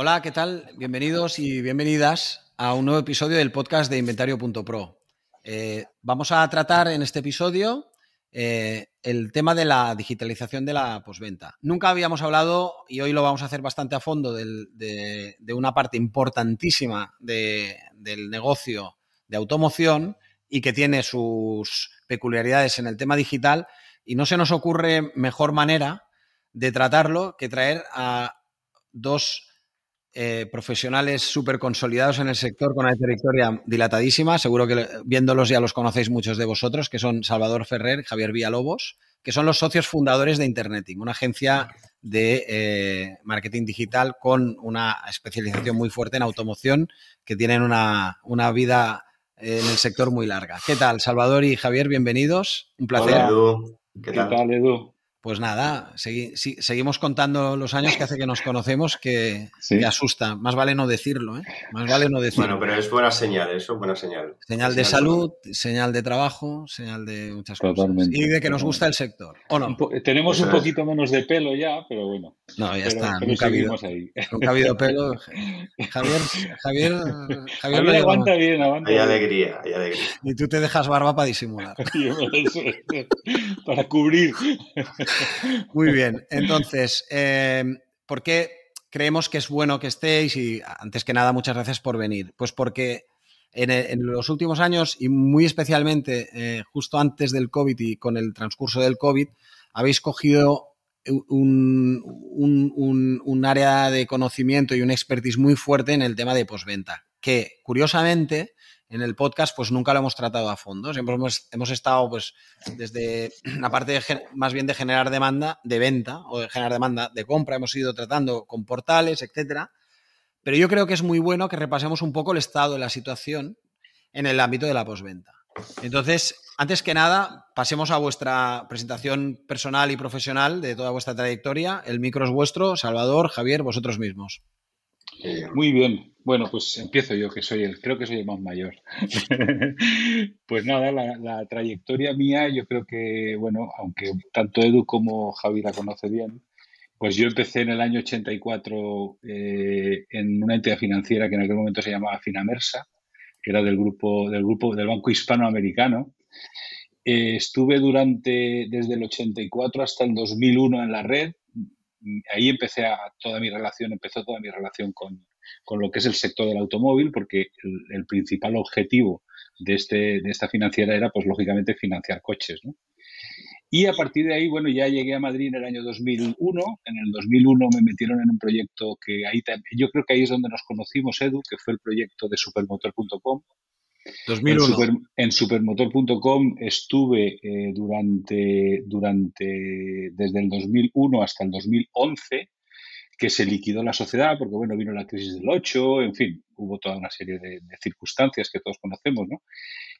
Hola, ¿qué tal? Bienvenidos y bienvenidas a un nuevo episodio del podcast de Inventario.pro. Eh, vamos a tratar en este episodio eh, el tema de la digitalización de la posventa. Nunca habíamos hablado, y hoy lo vamos a hacer bastante a fondo, de, una parte importantísima del negocio de automoción y que tiene sus peculiaridades en el tema digital. Y no se nos ocurre mejor manera de tratarlo que traer a dos eh, profesionales súper consolidados en el sector con una trayectoria dilatadísima. Seguro que viéndolos ya los conocéis muchos de vosotros, que son Salvador Ferrer y Javier Villalobos, que son los socios fundadores de Interneting, una agencia de eh, marketing digital con una especialización muy fuerte en automoción, que tienen una, vida en el sector muy larga. ¿Qué tal, Salvador y Javier? Bienvenidos. Un placer. Hola, Edu. ¿Qué, tal, Edu? Pues nada, seguimos contando los años que hace que nos conocemos que, asusta. Más vale no decirlo, ¿eh? Más vale no decirlo. Bueno, pero es buena señal, eso es buena señal. Señal de salud, señal de trabajo, señal de muchas cosas. Y de que nos gusta el sector. ¿O no? Tenemos un poquito menos de pelo ya, pero bueno. No, ya está. nunca, ha habido, nunca ha habido pelo. Javier, Javier, Javier, aguanta bien, aguanta Hay alegría, hay alegría. Y tú te dejas barba para disimular. para cubrir. Muy bien. Entonces, eh, ¿por qué creemos que es bueno que estéis? Y antes que nada, muchas gracias por venir. Pues porque en, los últimos años y muy especialmente eh, justo antes del COVID y con el transcurso del COVID, habéis cogido un, un, área de conocimiento y un expertise muy fuerte en el tema de posventa, que curiosamente en el podcast pues nunca lo hemos tratado a fondo. Siempre hemos, hemos estado pues desde la parte más bien de generar demanda de venta o de generar demanda de compra, hemos ido tratando con portales, etcétera. Pero yo creo que es muy bueno que repasemos un poco el estado de la situación en el ámbito de la posventa. Entonces, antes que nada, pasemos a vuestra presentación personal y profesional de toda vuestra trayectoria. El micro es vuestro, Salvador, Javier, vosotros mismos. Muy bien. Bueno, pues empiezo yo, que soy el, creo que soy el más mayor. pues nada, la, trayectoria mía, yo creo que, bueno, aunque tanto Edu como Javi la conoce bien, pues yo empecé en el año 84 eh, en una entidad financiera que en aquel momento se llamaba Finamersa, que era del grupo del grupo del Banco Hispanoamericano. Eh, estuve durante desde el 84 hasta el 2001 en la red, ahí empecé a, toda mi relación, empezó toda mi relación con, lo que es el sector del automóvil, porque el, principal objetivo de, este, de esta financiera era, pues lógicamente, financiar coches. Y a partir de ahí, bueno, ya llegué a Madrid en el año 2001. En el 2001 me metieron en un proyecto que ahí, yo creo que ahí es donde nos conocimos, Edu, que fue el proyecto de supermotor.com, en, supermotor.com estuve eh, durante, durante, desde el 2001 hasta el 2011, que se liquidó la sociedad, porque bueno, vino la crisis del 8, en fin, hubo toda una serie de, circunstancias que todos conocemos, ¿no?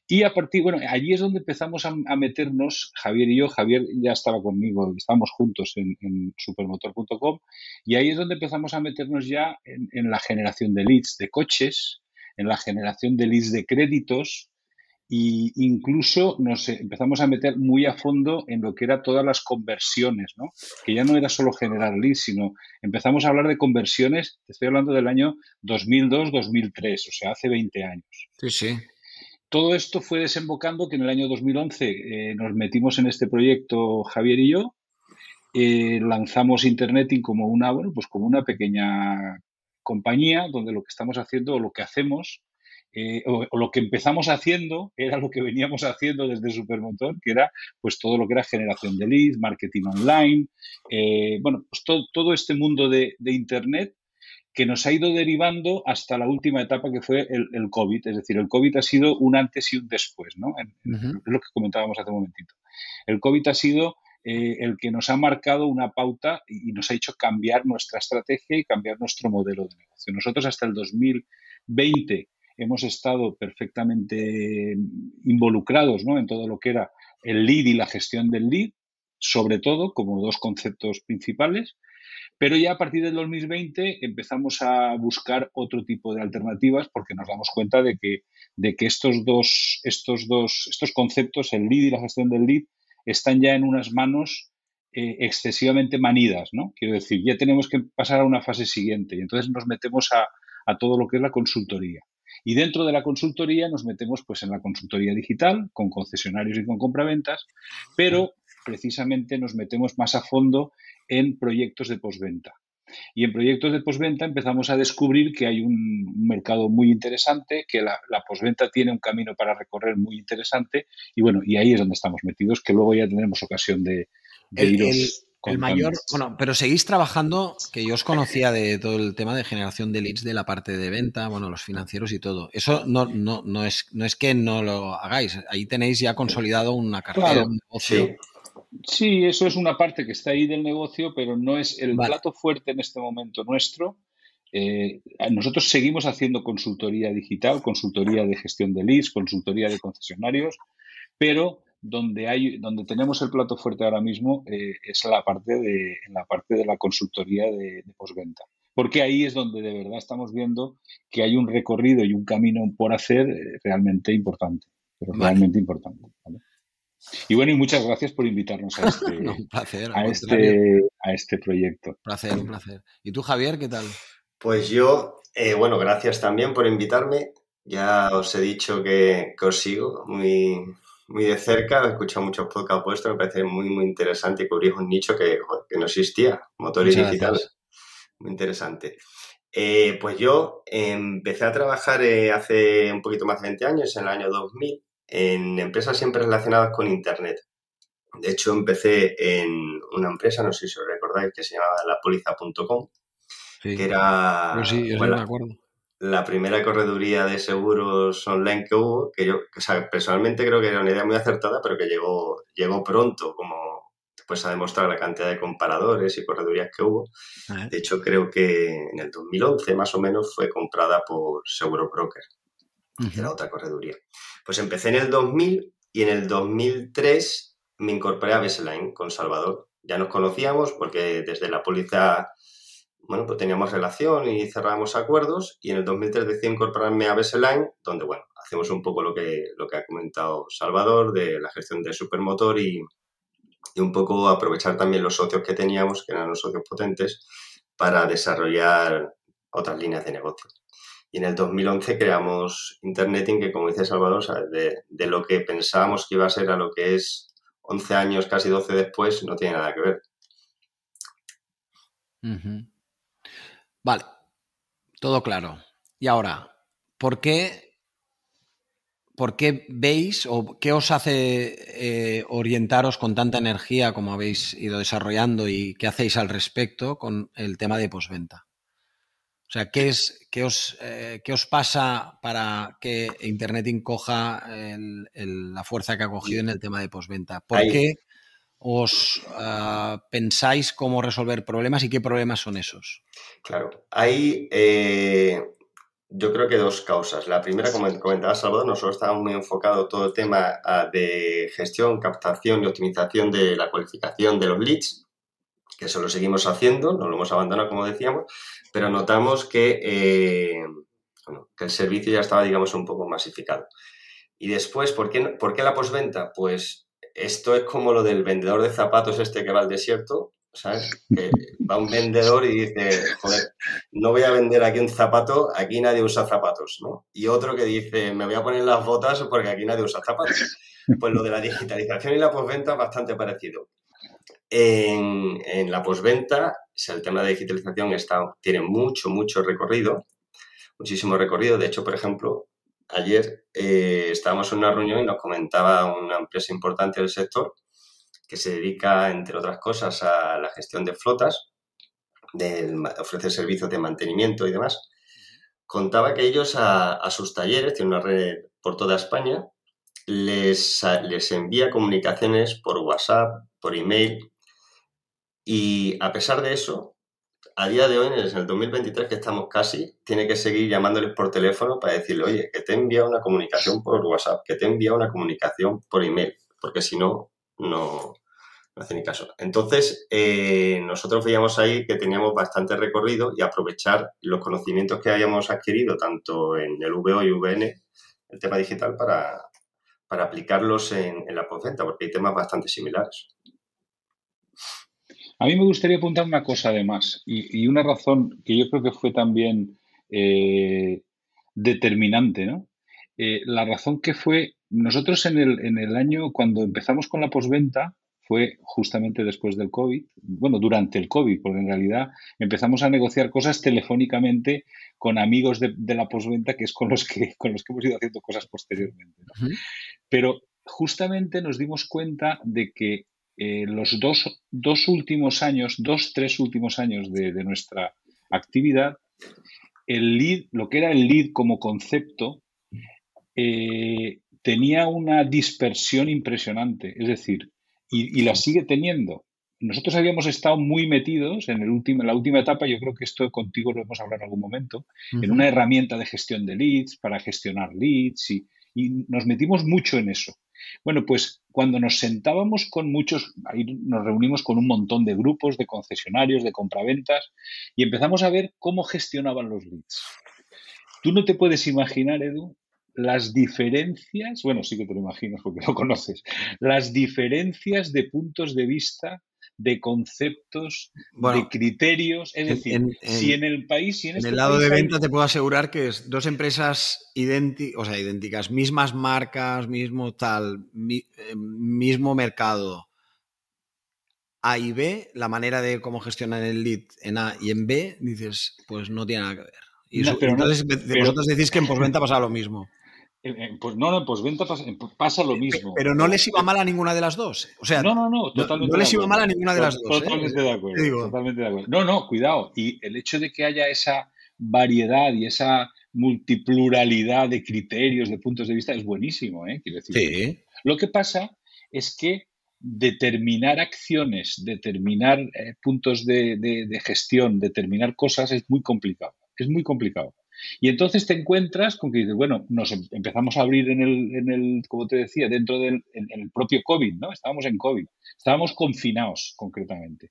Y a partir, bueno, allí es donde empezamos a, meternos, Javier y yo, Javier ya estaba conmigo, estábamos juntos en, supermotor.com, y ahí es donde empezamos a meternos ya en, en la generación de leads de coches, en la generación de leads de créditos e incluso nos empezamos a meter muy a fondo en lo que era todas las conversiones, ¿no? Que ya no era solo generar leads, sino empezamos a hablar de conversiones, estoy hablando del año 2002-2003, o sea, hace 20 años. Sí, sí. Todo esto fue desembocando que en el año 2011 eh, nos metimos en este proyecto Javier y yo, eh, lanzamos Interneting como una, bueno, pues como una pequeña compañía donde lo que estamos haciendo o lo que hacemos eh, o, lo que empezamos haciendo era lo que veníamos haciendo desde Supermotor, que era pues todo lo que era generación de leads, marketing online, eh, bueno, pues todo, todo este mundo de, Internet que nos ha ido derivando hasta la última etapa que fue el, COVID. Es decir, el COVID ha sido un antes y un después, ¿no? Es lo que comentábamos hace un momentito. El COVID ha sido eh, el que nos ha marcado una pauta y nos ha hecho cambiar nuestra estrategia y cambiar nuestro modelo de negocio. Nosotros hasta el 2020 hemos estado perfectamente involucrados en todo lo que era el lead y la gestión del lead, sobre todo como dos conceptos principales. Pero ya a partir del 2020 empezamos a buscar otro tipo de alternativas porque nos damos cuenta de que, de que estos, dos, estos dos estos conceptos, el lead y la gestión del lead, están ya en unas manos eh, excesivamente manidas, ¿no? Quiero decir, ya tenemos que pasar a una fase siguiente y entonces nos metemos a, a todo lo que es la consultoría. Y dentro de la consultoría nos metemos pues en la consultoría digital, con concesionarios y con compraventas, pero precisamente nos metemos más a fondo en proyectos de posventa. Y en proyectos de posventa empezamos a descubrir que hay un, mercado muy interesante, que la, posventa tiene un camino para recorrer muy interesante y bueno, y ahí es donde estamos metidos, que luego ya tendremos ocasión de, iros el, mayor, bueno, pero seguís trabajando, que yo os conocía de todo el tema de generación de leads de la parte de venta, bueno, los financieros y todo. Eso no, no, no, es, no es que no lo hagáis, ahí tenéis ya consolidado una cartera, un negocio. Sí, eso es una parte que está ahí del negocio, pero no es el plato fuerte en este momento nuestro. Eh, nosotros seguimos haciendo consultoría digital, consultoría de gestión de leads, consultoría de concesionarios, pero donde hay, donde tenemos el plato fuerte ahora mismo eh, es la parte de, en la parte de la consultoría de, postventa. Porque ahí es donde de verdad estamos viendo que hay un recorrido y un camino por hacer eh, realmente importante, pero realmente importante. Y bueno, y muchas gracias por invitarnos a este, a, este, a este proyecto. Un placer, un placer. ¿Y tú, Javier, qué tal? Pues yo, eh, bueno, gracias también por invitarme. Ya os he dicho que, os sigo muy, muy de cerca, he escuchado muchos podcasts vuestros, me parece muy, muy interesante y cubrís un nicho que, no existía, motores digitales. Muy interesante. Eh, pues yo empecé a trabajar eh, hace un poquito más de 20 años, en el año 2000, en empresas siempre relacionadas con Internet. De hecho, empecé en una empresa, no sé si os recordáis, que se llamaba lapoliza.com, que era la primera correduría de seguros online que hubo, que yo personalmente creo que era una idea muy acertada, pero que llegó, llegó pronto, como después a demostrar la cantidad de comparadores y corredurías que hubo. De hecho, creo que en el 2011 más o menos fue comprada por Seguro Broker, que era otra correduría. Pues empecé en el 2000 y en el 2003 me incorporé a Besline con Salvador. Ya nos conocíamos porque desde la póliza, bueno, pues teníamos relación y cerrábamos acuerdos y en el 2003 decidí incorporarme a Besline, donde, bueno, hacemos un poco lo que, lo que ha comentado Salvador de la gestión de supermotor y, y un poco aprovechar también los socios que teníamos, que eran los socios potentes, para desarrollar otras líneas de negocio. Y en el 2011 creamos Interneting, que como dice Salvador, de, lo que pensábamos que iba a ser a lo que es 11 años, casi 12 después, no tiene nada que ver. Vale, todo claro. Y ahora, ¿por qué, por qué veis o qué os hace eh, orientaros con tanta energía como habéis ido desarrollando y qué hacéis al respecto con el tema de posventa? O sea, ¿qué, es, qué, os, eh, os pasa para que Internet coja la fuerza que ha cogido en el tema de postventa? ¿Por qué os ah, pensáis cómo resolver problemas y qué problemas son esos? Claro, hay eh, yo creo que dos causas. La primera, como comentaba Salvador, nosotros estábamos muy enfocados todo el tema ah, de gestión, captación y optimización de la cualificación de los leads, que eso lo seguimos haciendo, no lo hemos abandonado como decíamos, pero notamos que, eh, que el servicio ya estaba, digamos, un poco masificado. Y después, ¿por qué, ¿por qué la posventa? Pues esto es como lo del vendedor de zapatos este que va al desierto, ¿sabes? Que va un vendedor y dice, joder, no voy a vender aquí un zapato, aquí nadie usa zapatos, ¿no? Y otro que dice, me voy a poner las botas porque aquí nadie usa zapatos. Pues lo de la digitalización y la posventa es bastante parecido. En, la posventa el tema de digitalización está, tiene mucho, mucho recorrido, muchísimo recorrido. De hecho, por ejemplo, ayer eh, estábamos en una reunión y nos comentaba una empresa importante del sector que se dedica, entre otras cosas, a la gestión de flotas, ofrece servicios de mantenimiento y demás. Contaba que ellos a, sus talleres, tienen una red por toda España, les, les envía comunicaciones por WhatsApp, por email, y a pesar de eso, a día de hoy, en el 2023 que estamos casi, tiene que seguir llamándoles por teléfono para decirle, oye, que te enviado una comunicación por WhatsApp, que te enviado una comunicación por email, porque si no, no, hace ni caso. Entonces, eh, nosotros veíamos ahí que teníamos bastante recorrido y aprovechar los conocimientos que hayamos adquirido tanto en el VO y VN, el tema digital, para, aplicarlos en, en la postventa, porque hay temas bastante similares. A mí me gustaría apuntar una cosa además, y, y una razón que yo creo que fue también eh, determinante, ¿no? Eh, la razón que fue, nosotros en el, en el año, cuando empezamos con la posventa, fue justamente después del COVID, bueno, durante el COVID, porque en realidad empezamos a negociar cosas telefónicamente con amigos de, la posventa, que es con los que, con los que hemos ido haciendo cosas posteriormente. Pero justamente nos dimos cuenta de que eh, los dos, dos, últimos años, dos, tres últimos años de, nuestra actividad, el lead, lo que era el lead como concepto, eh, tenía una dispersión impresionante, es decir, y, la sigue teniendo. Nosotros habíamos estado muy metidos en, el último, en la última etapa, yo creo que esto contigo lo hemos hablado en algún momento, en una herramienta de gestión de leads para gestionar leads y nos metimos mucho en eso. Bueno, pues cuando nos sentábamos con muchos, ahí nos reunimos con un montón de grupos, de concesionarios, de compraventas, y empezamos a ver cómo gestionaban los leads. Tú no te puedes imaginar, Edu, las diferencias, bueno, sí que te lo imaginas porque lo conoces, las diferencias de puntos de vista de conceptos, de criterios. Es decir, si en el país. Si en, en este el lado de venta te puedo asegurar que es dos empresas idénticas, o sea, idénticas, mismas marcas, mismo tal, eh, mismo mercado. A y B, la manera de cómo gestionan el lead en A y en B, dices, pues no tiene nada que ver. Y entonces vosotros decís que en postventa pasa lo mismo. Pues no, no, pues venta pasa, lo mismo. Pero no les iba mal a ninguna de las dos. O sea, no, no, no, totalmente no, les iba mal a ninguna de las dos. ¿eh? Totalmente, de acuerdo, totalmente de acuerdo. No, no, cuidado. Y el hecho de que haya esa variedad y esa multipluralidad de criterios, de puntos de vista, es buenísimo, ¿eh? Quiero decir. Sí. Lo que pasa es que determinar acciones, determinar eh, puntos de, de gestión, determinar cosas es muy complicado. Es muy complicado. Y entonces te encuentras con que dices, bueno, nos em-, empezamos a abrir en el, en el como te decía, dentro del el propio COVID, ¿no? Estábamos en COVID, estábamos confinados concretamente.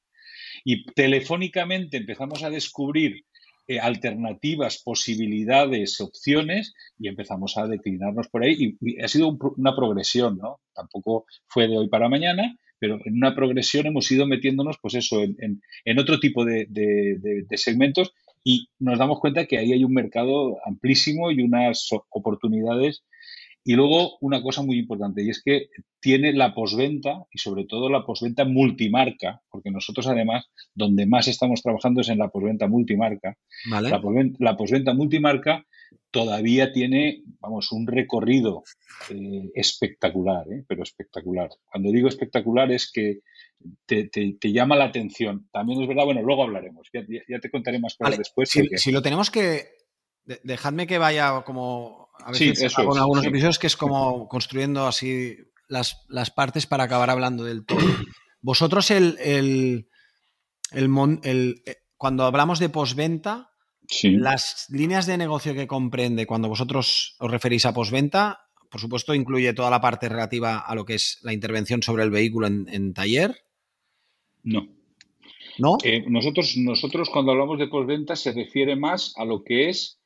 Y telefónicamente empezamos a descubrir eh, alternativas, posibilidades, opciones y empezamos a declinarnos por ahí. Y, ha sido una progresión, ¿no? Tampoco fue de hoy para mañana, pero en una progresión hemos ido metiéndonos, pues eso, en, en, otro tipo de, de, segmentos y nos damos cuenta que ahí hay un mercado amplísimo y unas oportunidades. Y luego una cosa muy importante, y es que tiene la posventa y sobre todo la posventa multimarca, porque nosotros además donde más estamos trabajando es en la posventa multimarca. La, posventa, multimarca todavía tiene, vamos, un recorrido eh, espectacular, ¿eh? pero espectacular. Cuando digo espectacular es que te, llama la atención. También es verdad, bueno, luego hablaremos, ya, te contaré más cosas después. Si, lo tenemos que, dejadme que vaya como, a veces con algunos episodios que es como construyendo así las, partes para acabar hablando del todo. Vosotros el, el, el, eh, cuando hablamos de postventa, las líneas de negocio que comprende cuando vosotros os referís a postventa, por supuesto, incluye toda la parte relativa a lo que es la intervención sobre el vehículo en taller, no. ¿No? Eh, nosotros, nosotros cuando hablamos de postventa se refiere más a lo que es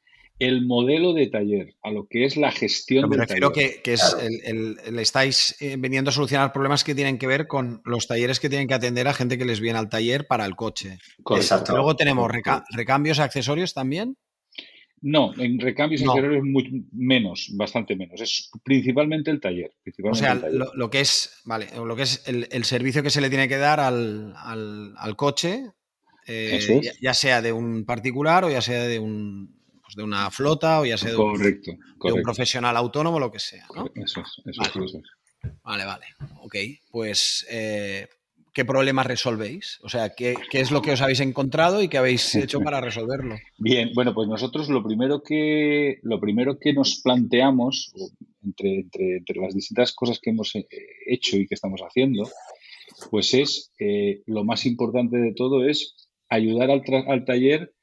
el modelo de taller, a lo que es la gestión me refiero que, que es el, estáis eh, veniendo a solucionar problemas que tienen que ver con los talleres que tienen que atender a gente que les viene al taller para el coche. Exacto. Luego tenemos recambios y accesorios también. No, en recambios no. interiores muy menos, bastante menos. Es principalmente el taller. o sea, Lo, que es, vale, lo que es el, servicio que se le tiene que dar al, coche, eh, ya, sea de un particular o ya sea de un pues de una flota o ya sea de, un, profesional autónomo, lo que sea. Eso es, eso es. Vale, vale. Ok, pues eh, qué problemas resolvéis? O sea, ¿qué, es lo que os habéis encontrado y qué habéis hecho para resolverlo? Bien, bueno, pues nosotros lo primero que, lo primero que nos planteamos, entre, entre, entre, las distintas cosas que hemos eh, hecho y que estamos haciendo, pues es eh, lo más importante de todo es ayudar al, al, taller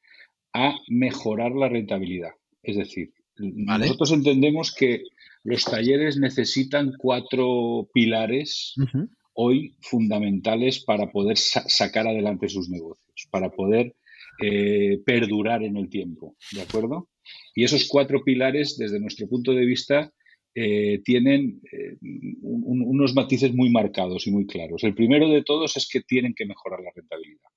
a mejorar la rentabilidad. Es decir, nosotros entendemos que los talleres necesitan cuatro pilares hoy fundamentales para poder sacar adelante sus negocios, para poder eh, perdurar en el tiempo. ¿De acuerdo? Y esos cuatro pilares, desde nuestro punto de vista, eh, tienen eh, unos matices muy marcados y muy claros. El primero de todos es que tienen que mejorar la rentabilidad.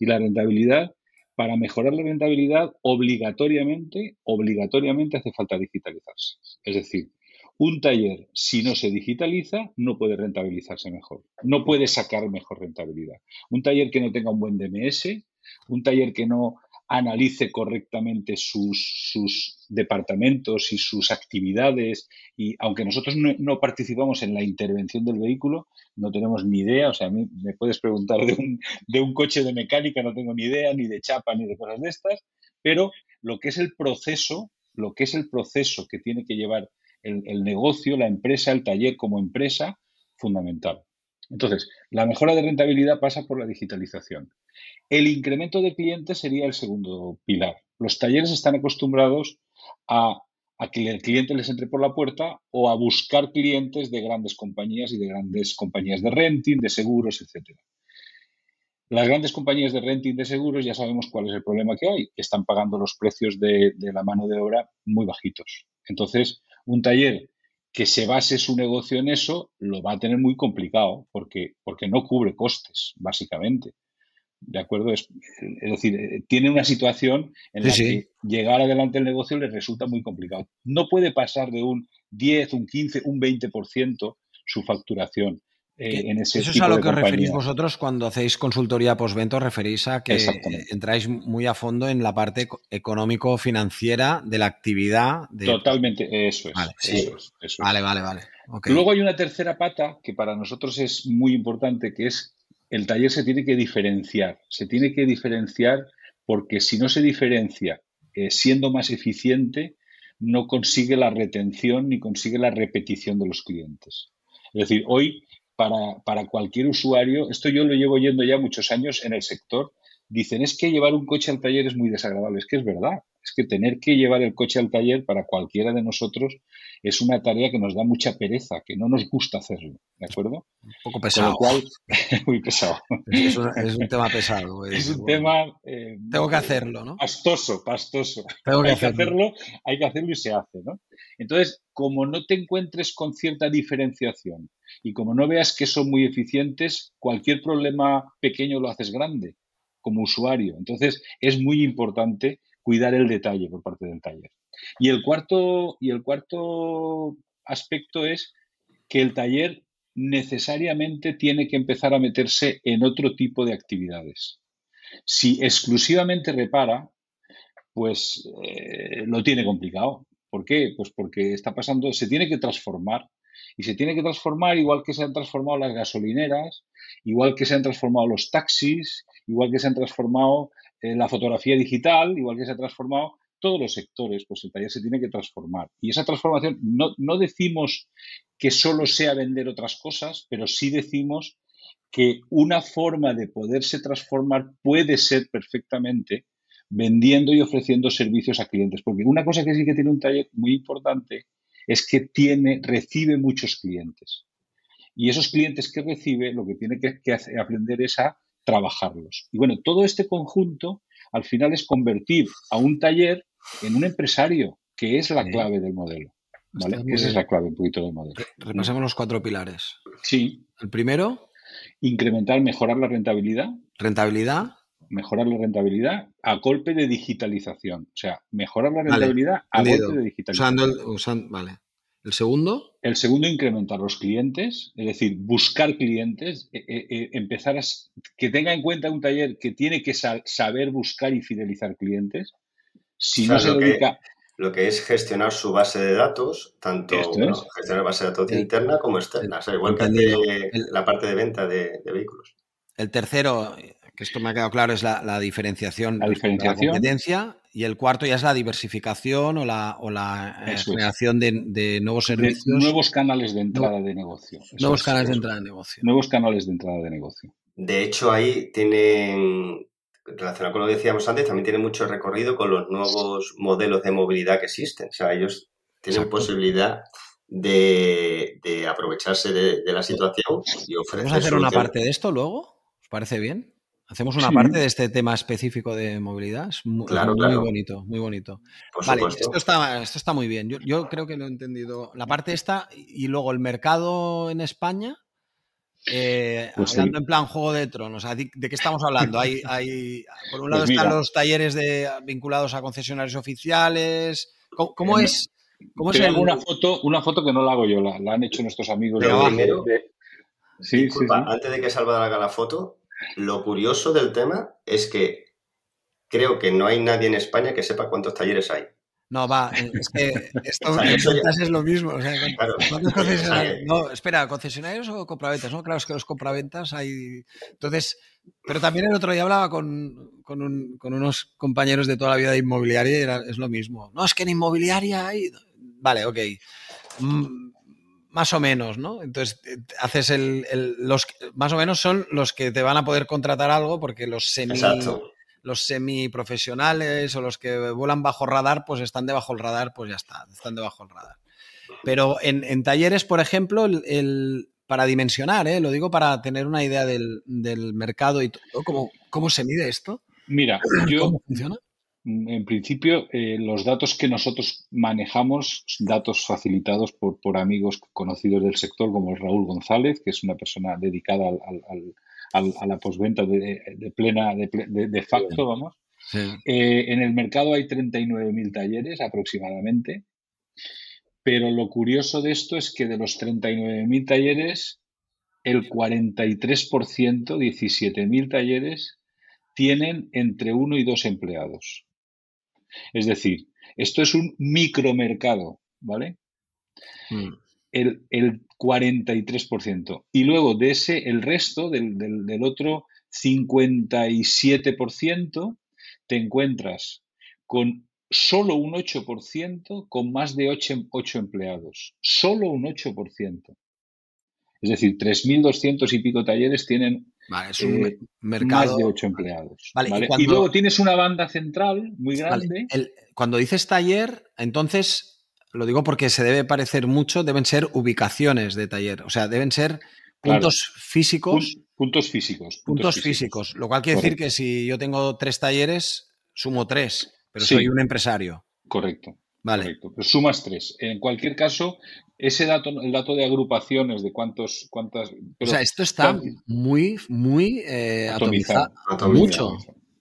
Y la rentabilidad, para mejorar la rentabilidad, obligatoriamente, obligatoriamente hace falta digitalizarse. Es decir, un taller, si no se digitaliza, no puede rentabilizarse mejor, no puede sacar mejor rentabilidad. Un taller que no tenga un buen DMS, un taller que no analice correctamente sus, departamentos y sus actividades, y aunque nosotros no, participamos en la intervención del vehículo, no tenemos ni idea, o sea, a mí me puedes preguntar de un, de un coche de mecánica, no tengo ni idea, ni de chapa, ni de cosas de estas, pero lo que es el proceso, lo que es el proceso que tiene que llevar el, negocio, la empresa, el taller como empresa, fundamental. Entonces, la mejora de rentabilidad pasa por la digitalización. El incremento de clientes sería el segundo pilar. Los talleres están acostumbrados a, que el cliente les entre por la puerta o a buscar clientes de grandes compañías y de grandes compañías de renting, de seguros, etc. Las grandes compañías de renting de seguros ya sabemos cuál es el problema que hay, están pagando los precios de la mano de obra muy bajitos. Entonces, un taller que se base su negocio en eso lo va a tener muy complicado porque, porque no cubre costes, básicamente. ¿De acuerdo? Es, decir, eh, tiene una situación en la que llegar adelante el negocio le resulta muy complicado. No puede pasar de un 10, un 15, un 20% su facturación. Eh, eso es a lo que os referís vosotros cuando hacéis consultoría postventa, os referís a que entráis muy a fondo en la parte económico-financiera de la actividad. Totalmente, eso es. Vale, vale, vale, Luego hay una tercera pata que para nosotros es muy importante, que es el taller se tiene que diferenciar. Se tiene que diferenciar porque si no se diferencia eh, siendo más eficiente, no consigue la retención ni consigue la repetición de los clientes. Es decir, hoy para, cualquier usuario, esto yo lo llevo yendo ya muchos años en el sector, dicen es que llevar un coche al taller es muy desagradable. Es que es verdad, es que tener que llevar el coche al taller para cualquiera de nosotros es una tarea que nos da mucha pereza, que no nos gusta hacerlo, ¿de acuerdo? Un poco pesado. muy pesado. Es un, tema pesado. Es, un tema... Eh, tengo que hacerlo, ¿no? Pastoso, pastoso. Tengo que hay hacerlo. que hacerlo. Hay que hacerlo y se hace, ¿no? Entonces, como no te encuentres con cierta diferenciación y como no veas que son muy eficientes, cualquier problema pequeño lo haces grande como usuario. Entonces, es muy importante cuidar el detalle por parte del taller. Y el cuarto, y el cuarto aspecto es que el taller necesariamente tiene que empezar a meterse en otro tipo de actividades. Si exclusivamente repara, pues eh, lo tiene complicado. ¿Por qué? Pues porque está pasando, se tiene que transformar. Y se tiene que transformar igual que se han transformado las gasolineras, igual que se han transformado los taxis, igual que se han transformado la fotografía digital, igual que se ha transformado todos los sectores, pues el taller se tiene que transformar. Y esa transformación, no, no decimos que solo sea vender otras cosas, pero sí decimos que una forma de poderse transformar puede ser perfectamente vendiendo y ofreciendo servicios a clientes. Porque una cosa que sí que tiene un taller muy importante es que tiene, recibe muchos clientes. Y esos clientes que recibe, lo que tiene que, que aprender es a trabajarlos. Y bueno, todo este conjunto al final es convertir a un taller en un empresario, que es la clave del modelo. ¿vale? Esa es la clave un poquito del modelo. Repasemos los cuatro pilares. Sí. El primero. Incrementar, mejorar la rentabilidad. Rentabilidad. Mejorar la rentabilidad a golpe de digitalización. O sea, mejorar la rentabilidad a golpe de digitalización. Usando vale. ¿El segundo? El segundo, incrementar los clientes, es decir, buscar clientes, eh, eh, eh, empezar a que tenga en cuenta un taller que tiene que saber buscar y fidelizar clientes. Si no se lo dedica. Que, lo que es gestionar su base de datos, tanto gestionar base de datos interna como externa, o sea, igual que la parte de venta de, vehículos. El tercero, que esto me ha quedado claro, es la, diferenciación, la diferenciación. la competencia. Y el cuarto ya es la diversificación o la, o la eh, generación de, nuevos servicios. nuevos canales de entrada de negocio. nuevos canales de entrada de negocio. Nuevos canales de entrada de negocio. De hecho, ahí tienen, relacionado con lo que decíamos antes, también tiene mucho recorrido con los nuevos modelos de movilidad que existen. O sea, ellos tienen posibilidad de, aprovecharse de, la situación y ofrecer. ¿Vamos a hacer una parte de esto luego? ¿Os parece bien? Hacemos una parte de este tema específico de movilidad. Es muy, muy bonito, muy bonito. vale, esto está, esto está muy bien. Yo, creo que lo he entendido. La parte esta y luego el mercado en España. Eh, pues hablando en plan Juego de Tronos, ¿de, qué estamos hablando? Hay, hay por un lado pues están los talleres de, vinculados a concesionarios oficiales. ¿Cómo, es? ¿Cómo es una, foto, una foto que no la hago yo, la, han hecho nuestros amigos de, Sí, sí, Antes de que Salvador haga la foto, lo curioso del tema es que creo que no hay nadie en España que sepa cuántos talleres hay. No, va, es que esto es lo mismo. No, espera, ¿concesionarios o compraventas? No, claro, es que los compraventas hay. Entonces, pero también el otro día hablaba con, unos compañeros de toda la vida de inmobiliaria y era, es lo mismo. No, es que en inmobiliaria hay. Vale, ok. Mm, más o menos, ¿no? Entonces, eh, haces el, los más o menos son los que te van a poder contratar algo porque los semi los semiprofesionales o los que vuelan bajo radar, pues están debajo del radar, pues ya está, están debajo del radar. Pero en, talleres, por ejemplo, el, para dimensionar, ¿eh? lo digo para tener una idea del, mercado y todo, ¿cómo, ¿cómo se mide esto? Mira, yo, ¿Cómo funciona? En principio, eh, los datos que nosotros manejamos, datos facilitados por, por, amigos conocidos del sector, como Raúl González, que es una persona dedicada al, a la posventa de, plena, de, facto, vamos. Eh, en el mercado hay 39.000 talleres aproximadamente, pero lo curioso de esto es que de los 39.000 talleres, el 43%, 17.000 talleres, tienen entre uno y dos empleados. Es decir, esto es un micromercado, ¿vale? Mm. El, 43%. Y luego de ese, el resto, del, otro 57%, te encuentras con solo un 8% con más de 8, 8 empleados. Solo un 8%. Es decir, 3.200 y pico talleres tienen es un eh, mercado. Más de ocho empleados. Y, luego tienes una banda central muy grande. cuando dices taller, entonces, lo digo porque se debe parecer mucho, deben ser ubicaciones de taller. O sea, deben ser puntos físicos. Puntos físicos. Puntos, físicos. Lo cual quiere decir que si yo tengo tres talleres, sumo tres, pero soy un empresario. Correcto. Vale. Correcto. Pero sumas tres. En cualquier caso, ese dato, el dato de agrupaciones de cuántos, cuántas. o sea, esto está muy, muy eh, atomizado, Mucho.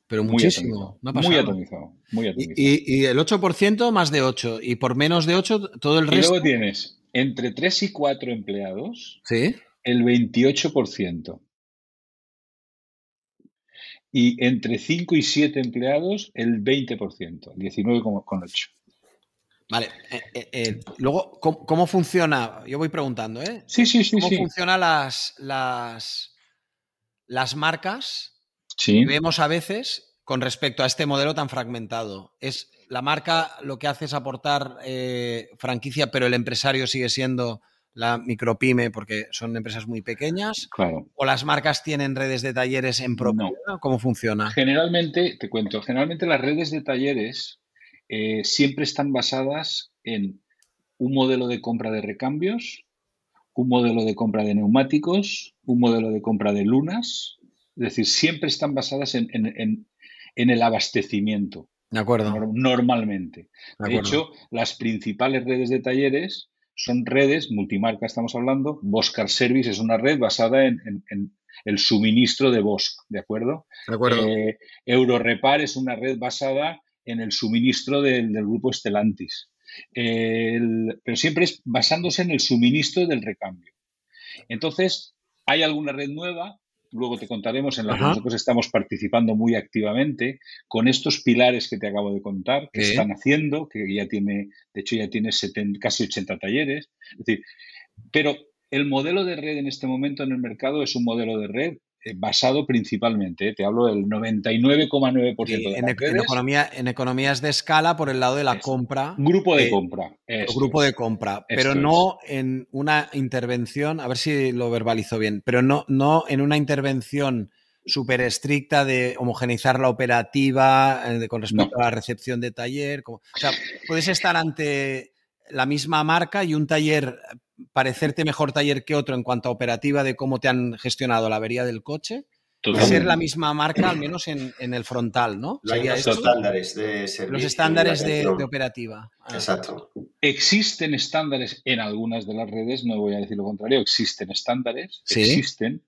Pero muchísimo. muy atomizado. Muy atomizado. Y, el 8% más de 8. Y por menos de 8, todo el resto. Y luego tienes entre 3 y 4 empleados. Sí. El 28%. Y entre 5 y 7 empleados, el 20%, 19,8%. Vale. Eh, eh, eh, luego, ¿cómo, funciona? Yo voy preguntando, ¿eh? Sí, sí, sí. ¿Cómo funcionan las, las, las marcas sí. que vemos a veces con respecto a este modelo tan fragmentado? ¿Es la marca lo que hace es aportar franquicia, pero el empresario sigue siendo la micropyme porque son empresas muy pequeñas? Claro. ¿O las marcas tienen redes de talleres en propio? ¿Cómo funciona? Generalmente, te cuento, generalmente las redes de talleres eh, siempre están basadas en un modelo de compra de recambios, un modelo de compra de neumáticos, un modelo de compra de lunas. Es decir, siempre están basadas en, el abastecimiento. De acuerdo. Normalmente. De, hecho, las principales redes de talleres son redes, multimarca estamos hablando, Boscar Service es una red basada en, el suministro de Bosch, ¿de acuerdo? De acuerdo. Eh, Eurorepar es una red basada en el suministro del, grupo Stellantis. pero siempre es basándose en el suministro del recambio. Entonces, hay alguna red nueva, luego te contaremos, en la que nosotros estamos participando muy activamente con estos pilares que te acabo de contar, que están haciendo, que ya tiene, de hecho ya tiene casi 80 talleres. Es decir, pero el modelo de red en este momento en el mercado es un modelo de red basado principalmente, te hablo del 99,9% de en, las redes, economía, en economías de escala por el lado de la compra. Grupo de compra. grupo de compra, pero no en una intervención, a ver si lo verbalizo bien, pero no, no en una intervención súper estricta de homogeneizar la operativa eh, con respecto a la recepción de taller. o sea, puedes estar ante la misma marca y un taller parecerte mejor taller que otro en cuanto a operativa de cómo te han gestionado la avería del coche. Ser la misma marca, al menos en, el frontal, ¿no? Los estándares de servicio. Los estándares de, operativa. Ah. Exacto. Existen estándares en algunas de las redes, no voy a decir lo contrario, existen estándares, existen,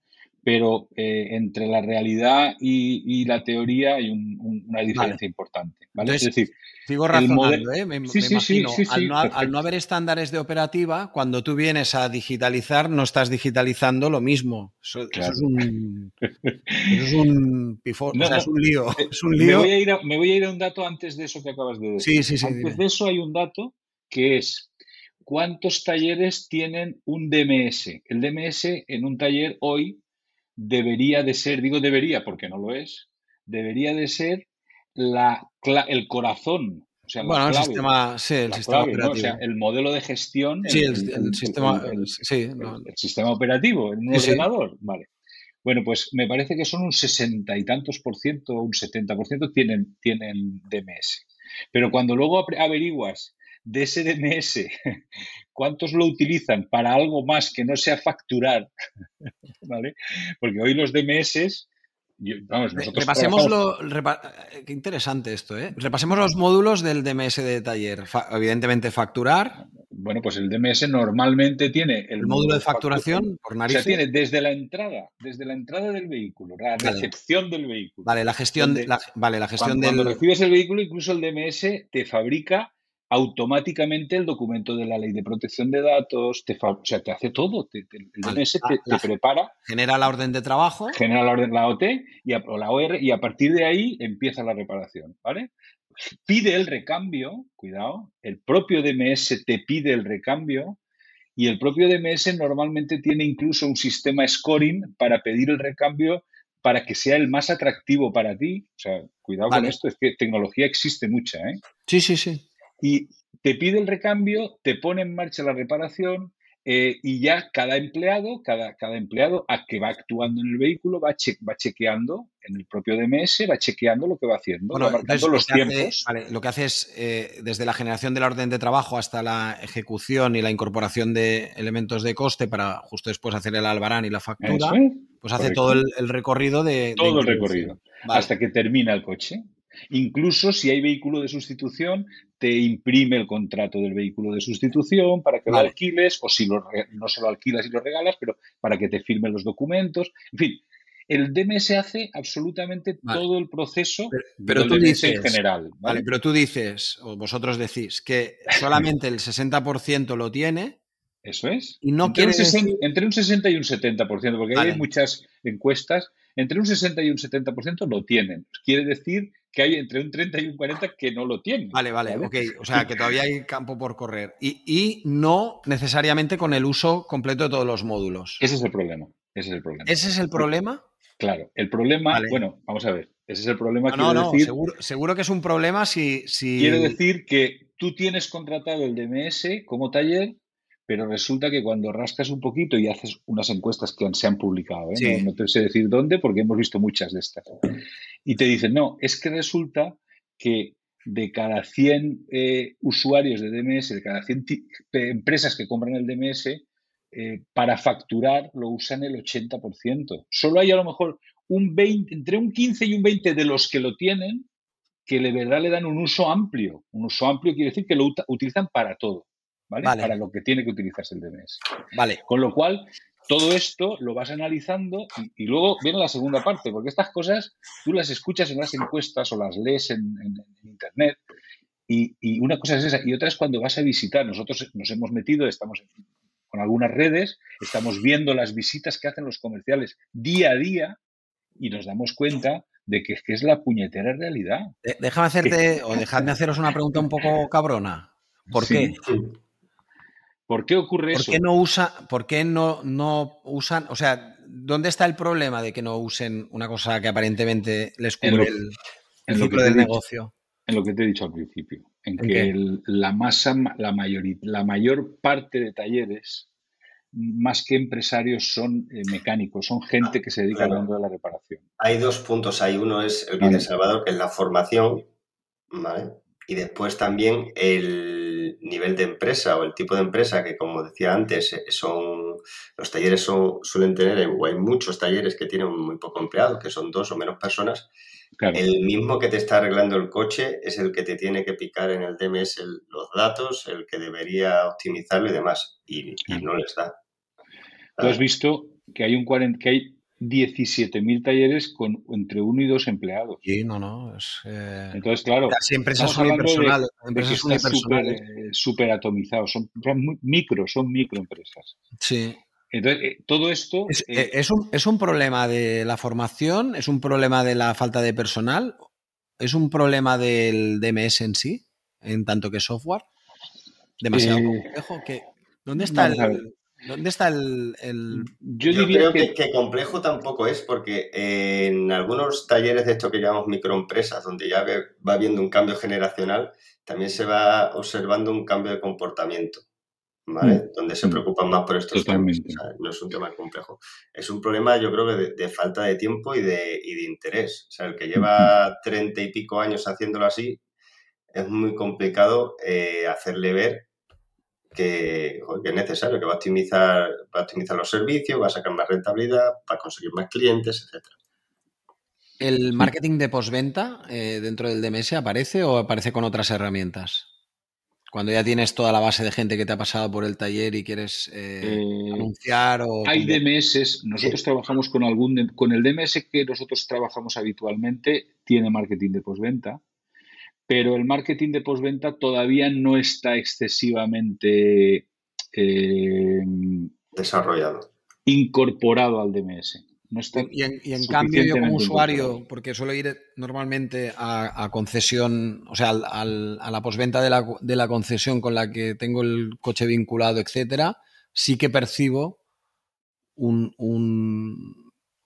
pero eh, entre la realidad y, la teoría hay una diferencia importante. ¿vale? es decir, sigo razonando, ¿eh? me, imagino, al, no, haber estándares de operativa, cuando tú vienes a digitalizar, no estás digitalizando lo mismo. Eso, es un, es un pifón, o sea, es un lío. Es un lío. Me, voy a ir a, me voy a ir a un dato antes de eso que acabas de decir. Sí, sí, sí. Antes de eso hay un dato que es cuántos talleres tienen un DMS. El DMS en un taller hoy debería de ser, digo debería porque no lo es, debería de ser la, el corazón. O sea, bueno, el sistema, sí, el sistema operativo. O sea, el modelo de gestión. Sí, el, sistema, sí, el, sistema operativo en un ordenador. Vale. Bueno, pues me parece que son un sesenta y tantos por ciento, un setenta por ciento tienen, tienen DMS. Pero cuando luego averiguas de ese DMS, ¿cuántos lo utilizan para algo más que no sea facturar? ¿Vale? Porque hoy los DMS vamos, Repasemos qué interesante esto, ¿eh? Repasemos los módulos del DMS de taller. evidentemente, facturar. Bueno, pues el DMS normalmente tiene el, módulo de facturación, por narices. O sea, tiene desde la entrada, desde la entrada del vehículo, la recepción del vehículo. Vale, la gestión, de, la, vale, la gestión cuando, Cuando recibes el vehículo, incluso el DMS te fabrica automáticamente el documento de la ley de protección de datos, te, o sea, te hace todo, el DNS te, ah, prepara. Genera la orden de trabajo. Genera la orden, la OT y o la OR, y a partir de ahí empieza la reparación, ¿vale? Pide el recambio, cuidado, el propio DMS te pide el recambio y el propio DMS normalmente tiene incluso un sistema scoring para pedir el recambio para que sea el más atractivo para ti. O sea, cuidado con esto, es que tecnología existe mucha, ¿eh? Sí, sí, sí y te pide el recambio, te pone en marcha la reparación eh, y ya cada empleado, cada, cada empleado a que va actuando en el vehículo va, va chequeando en el propio DMS, va chequeando lo que va haciendo, va marcando los tiempos. lo que hace es, eh, desde la generación de la orden de trabajo hasta la ejecución y la incorporación de elementos de coste para justo después hacer el albarán y la factura, pues hace todo el, recorrido de... Todo el recorrido, hasta que termina el coche. Incluso si hay vehículo de sustitución, te imprime el contrato del vehículo de sustitución para que lo alquiles, o si lo, no se lo alquilas y lo regalas, pero para que te firmen los documentos. En fin, el DMS hace absolutamente todo el proceso pero, tú dices, en general. ¿vale? pero tú dices, o vosotros decís, que solamente el 60% lo tiene. Eso es. Y no entre, un 60, entre un 60 y un 70%, porque hay muchas encuestas, entre un 60 y un 70% lo tienen. Quiere decir que hay entre un 30 y un 40 que no lo tienen. Vale, vale, ok. O sea, que todavía hay campo por correr. Y, no necesariamente con el uso completo de todos los módulos. Ese es el problema. Ese es el problema. ¿Ese es el problema? Claro, el problema, bueno, vamos a ver, ese es el problema. No, no, no seguro, seguro, que es un problema si, si... Quiere decir que tú tienes contratado el DMS como taller pero resulta que cuando rascas un poquito y haces unas encuestas que se han publicado, ¿eh? no, te sé decir dónde porque hemos visto muchas de estas, y te dicen, no, es que resulta que de cada 100 eh, usuarios de DMS, de cada 100 empresas que compran el DMS, eh, para facturar lo usan el 80%. Solo hay a lo mejor un 20, entre un 15 y un 20 de los que lo tienen que de verdad le dan un uso amplio. Un uso amplio quiere decir que lo utilizan para todo. ¿Vale? Para lo que tiene que utilizarse el DNS. Vale. Con lo cual, todo esto lo vas analizando y, luego viene la segunda parte, porque estas cosas tú las escuchas en las encuestas o las lees en, Internet y, una cosa es esa y otra es cuando vas a visitar. Nosotros nos hemos metido, estamos con algunas redes, estamos viendo las visitas que hacen los comerciales día a día y nos damos cuenta de que, es la puñetera realidad. Déjame hacerte, o dejadme haceros una pregunta un poco cabrona. ¿Por qué? ¿Por qué ocurre eso? ¿Por qué no usa, por qué no, no usan, o sea, ¿dónde está el problema de que no usen una cosa que aparentemente les cubre el, ciclo del negocio? en lo que te he dicho al principio, en, que la masa, la, la mayor parte de talleres, más que empresarios, son eh, mecánicos, son gente que se dedica al mundo de la reparación. Hay dos puntos ahí. Uno es el que Salvador, que es la formación, ¿vale? Y después también el nivel de empresa o el tipo de empresa que, como decía antes, eh, son los talleres son, suelen tener, o hay muchos talleres que tienen muy poco empleado, que son dos o menos personas. El mismo que te está arreglando el coche es el que te tiene que picar en el DMS los datos, el que debería optimizarlo y demás, y, no les da. Tú has visto que hay un 40, que hay 17.000 talleres con entre uno y dos empleados. Sí, no, no. Es, eh, Entonces, claro. Las empresas son unipersonales. empresas Súper atomizados. Son micro, son microempresas. Sí. Entonces, eh, todo esto. Es, eh, es, un, ¿Es, un, problema de la formación? ¿Es un problema de la falta de personal? ¿Es un problema del DMS en sí? En tanto que software. Demasiado complejo. ¿Dónde está el, ¿Dónde está el...? Yo, creo que... complejo tampoco es porque en algunos talleres de esto que llamamos microempresas, donde ya va habiendo un cambio generacional, también se va observando un cambio de comportamiento, ¿vale? Mm. Donde se preocupan más por estos temas. no es un tema complejo. Es un problema, yo creo, que de, falta de tiempo y de, y de, interés. O sea, el que lleva treinta y pico años haciéndolo así, es muy complicado eh, hacerle ver que, es necesario, que va a, optimizar, va a optimizar los servicios, va a sacar más rentabilidad, va a conseguir más clientes, etcétera. ¿El marketing de postventa eh, dentro del DMS aparece o aparece con otras herramientas? Cuando ya tienes toda la base de gente que te ha pasado por el taller y quieres eh, eh, anunciar o... Hay DMS, nosotros trabajamos con algún... Con el DMS que nosotros trabajamos habitualmente, tiene marketing de postventa pero el marketing de postventa todavía no está excesivamente eh, desarrollado. Incorporado al DMS. y en, cambio yo como usuario, porque suelo ir normalmente a, concesión, o sea, a la postventa de la, de la, concesión con la que tengo el coche vinculado, etcétera, sí que percibo un,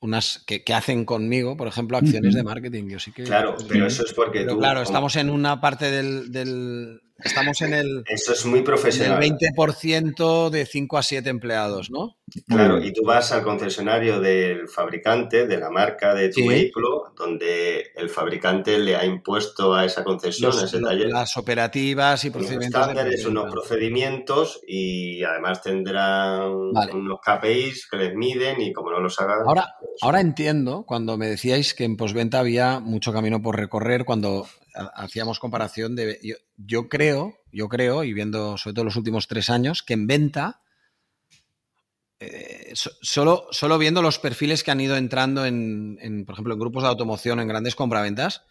unas que, hacen conmigo, por ejemplo, acciones de marketing. Yo sí que. Claro, pero eso es porque tú. Claro, estamos en una parte del, Estamos en el. Eso es muy profesional. El 20% de 5 a 7 empleados, ¿no? Claro, y tú vas al concesionario del fabricante, de la marca de tu vehículo, donde el fabricante le ha impuesto a esa concesión, a ese taller. Las operativas y procedimientos. Unos estándares, unos procedimientos y además tendrán unos KPIs que les miden y como no los hagan. Ahora, pues ahora entiendo cuando me decíais que en postventa había mucho camino por recorrer cuando hacíamos comparación de. Yo, creo, yo creo, y viendo sobre todo los últimos tres años, que en venta. Eh, solo, solo viendo los perfiles que han ido entrando en, por ejemplo, en grupos de automoción, en grandes compraventas,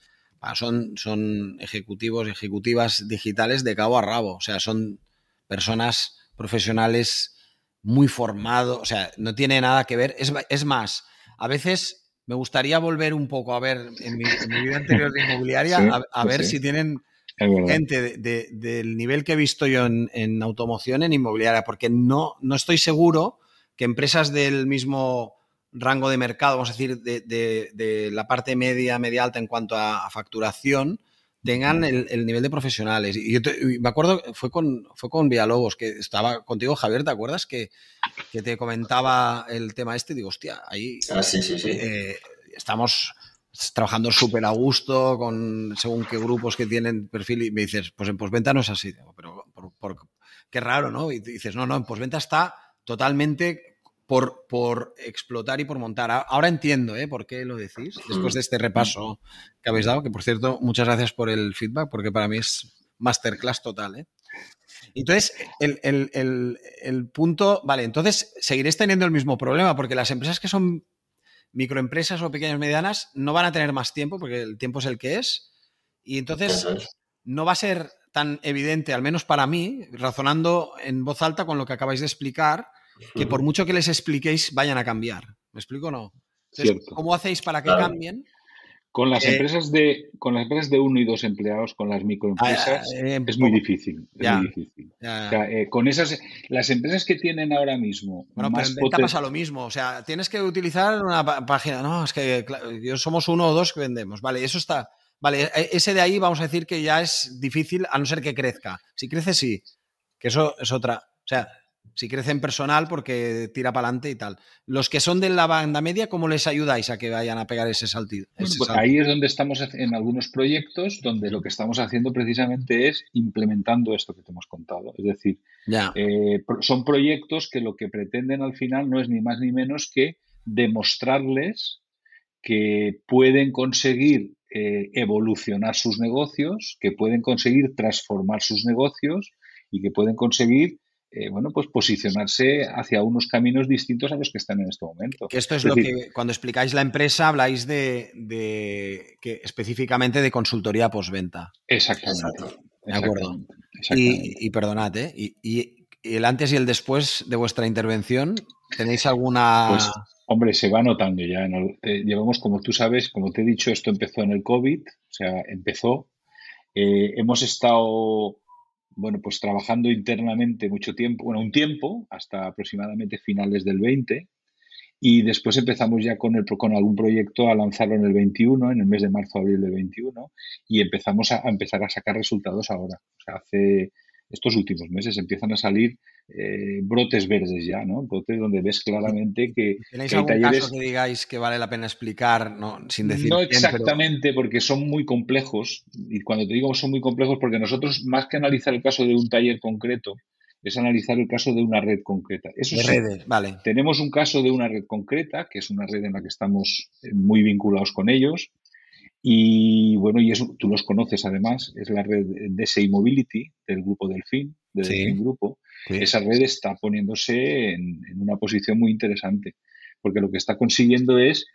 son, son ejecutivos ejecutivas digitales de cabo a rabo. O sea, son personas profesionales muy formados. O sea, no tiene nada que ver. Es, es más, a veces me gustaría volver un poco a ver en mi, vida anterior de inmobiliaria, a, ver si tienen gente del nivel que he visto yo en, automoción en inmobiliaria, porque no, no estoy seguro que empresas del mismo rango de mercado, vamos a decir, de, la parte media, media alta en cuanto a, facturación, tengan el, nivel de profesionales. Y yo me acuerdo, fue con, fue con Villalobos, que estaba contigo, Javier, ¿te acuerdas? Que, que te comentaba el tema este, digo, hostia, ahí ah, sí, sí, sí. Eh, estamos trabajando súper a gusto con según qué grupos que tienen perfil y me dices, pues en posventa no es así, pero por, qué raro, ¿no? Y dices, no, no, en posventa está totalmente por, por explotar y por montar. Ahora entiendo, ¿eh? ¿Por qué lo decís? Después de este repaso que habéis dado, que por cierto, muchas gracias por el feedback, porque para mí es masterclass total, ¿eh? Entonces, el, punto, vale, entonces seguiréis teniendo el mismo problema, porque las empresas que son microempresas o pequeñas medianas no van a tener más tiempo, porque el tiempo es el que es, y entonces no va a ser tan evidente, al menos para mí, razonando en voz alta con lo que acabáis de explicar, que por mucho que les expliquéis, vayan a cambiar. ¿Me explico o no? ¿Cómo hacéis para que cambien? Con las eh, empresas de con las empresas de uno y dos empleados, con las microempresas, ah, eh, es muy difícil. Es muy difícil. Eh, con esas, las empresas que tienen ahora mismo. Bueno, más pero en pasa lo mismo. O sea, tienes que utilizar una página. No, es que yo somos uno o dos que vendemos. Vale, eso está. Vale, e, ese de ahí vamos a decir que ya es difícil, a no ser que crezca. Si crece, sí. Que eso es otra. O sea, si crecen personal porque tira para adelante y tal. Los que son de la banda media, ¿cómo les ayudáis a que vayan a pegar ese, saltido? pues ahí es donde estamos en algunos proyectos donde lo que estamos haciendo precisamente es implementando esto que te hemos contado. Es decir, eh, son proyectos que lo que pretenden al final no es ni más ni menos que demostrarles que pueden conseguir eh, evolucionar sus negocios, que pueden conseguir transformar sus negocios y que pueden conseguir eh, bueno, pues posicionarse hacia unos caminos distintos a los que están en este momento. esto es, lo que cuando explicáis la empresa habláis de, que específicamente de consultoría postventa. Exactamente. De acuerdo. Y, perdonad, ¿eh? Y, el antes y el después de vuestra intervención, ¿tenéis alguna...? Pues, hombre, se va notando ya. Eh, llevamos, como tú sabes, como te he dicho, esto empezó en el COVID, o sea, empezó. Eh, hemos estado bueno, pues trabajando internamente mucho tiempo, bueno, un tiempo, hasta aproximadamente finales del 20, y después empezamos ya con, el, con algún proyecto a lanzarlo en el 21, en el mes de marzo, abril del 21, y empezamos a, a empezar a sacar resultados ahora. O sea, hace estos últimos meses empiezan a salir eh, brotes verdes ya, ¿no? Brotes donde ves claramente que. ¿Tenéis algún caso que digáis que vale la pena explicar, no, sin decir. No exactamente, porque son muy complejos. Y cuando te digo son muy complejos, porque nosotros, más que analizar el caso de un taller concreto, es analizar el caso de una red concreta. Eso de redes, vale. Tenemos un caso de una red concreta, que es una red en la que estamos eh, muy vinculados con ellos. Y bueno, y eso tú los conoces además, es la red DSI Mobility del grupo Delfín, del Delfín Grupo. Esa red está poniéndose en, una posición muy interesante, porque lo que está consiguiendo es,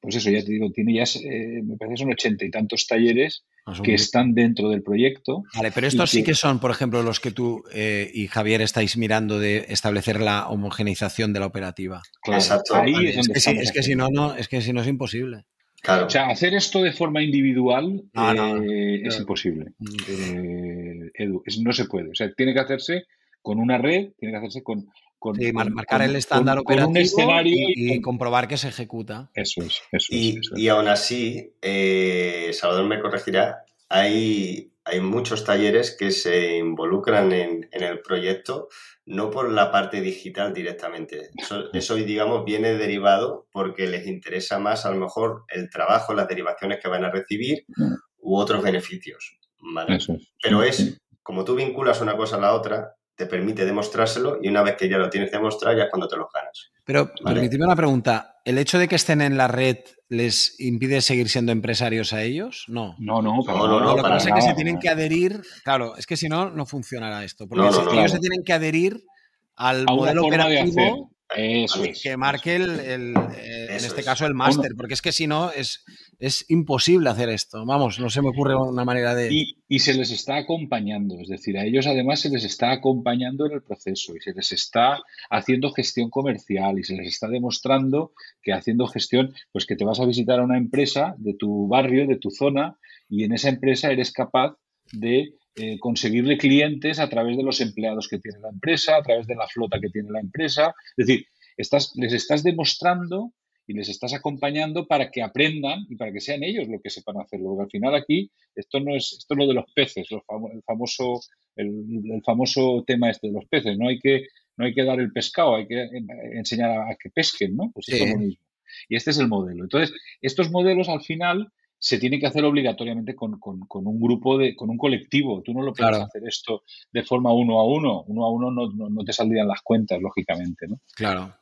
pues eso, ya te digo, tiene ya, eh, me parece son ochenta y tantos talleres que están dentro del proyecto. Vale, pero estos sí que son, por ejemplo, los que tú eh, y Javier estáis mirando de establecer la homogeneización de la operativa. Exacto. Ahí es, donde es, que, si no, no, es que si no es imposible. O sea, hacer esto de forma individual eh, es imposible. Mm. Edu, no se puede. O sea, tiene que hacerse con una red, tiene que hacerse con... marcar el estándar operativo un escenario y, comprobar que se ejecuta. Eso es. Eso y, es, y aún así, eh, Salvador me corregirá, hay, hay muchos talleres que se involucran en, el proyecto no por la parte digital directamente. Eso, digamos, viene derivado porque les interesa más, a lo mejor, el trabajo, las derivaciones que van a recibir u otros beneficios. Pero es, como tú vinculas una cosa a la otra, te permite demostrárselo y una vez que ya lo tienes demostrado ya es cuando te lo ganas. Pero permíteme una pregunta. ¿El hecho de que estén en la red les impide seguir siendo empresarios a ellos? No. No, no, no, no, no, Lo que pasa es que se tienen que adherir. Claro, es que si no, no funcionará esto. Porque ellos se tienen que adherir al modelo operativo que marque el, eh, en este caso el máster, porque es que si no es, es imposible hacer esto. Vamos, no se me ocurre una manera de... Y, se les está acompañando, es decir, a ellos además se les está acompañando en el proceso y se les está haciendo gestión comercial y se les está demostrando que haciendo gestión, pues que te vas a visitar a una empresa de tu barrio, de tu zona, y en esa empresa eres capaz de eh, conseguirle clientes a través de los empleados que tiene la empresa, a través de la flota que tiene la empresa. Es decir, estás, les estás demostrando y les estás acompañando para que aprendan y para que sean ellos lo que sepan hacerlo. Porque al final aquí, esto no es, esto es lo de los peces, el famoso, el, famoso tema este de los peces. No hay que, no hay que dar el pescado, hay que enseñar a, que pesquen, ¿no? Pues es lo mismo. Y este es el modelo. Entonces, estos modelos al final se tiene que hacer obligatoriamente con, un grupo, de, con un colectivo. Tú no lo puedes hacer esto de forma uno a uno. Uno a uno no, te saldrían las cuentas, lógicamente, ¿no? Claro.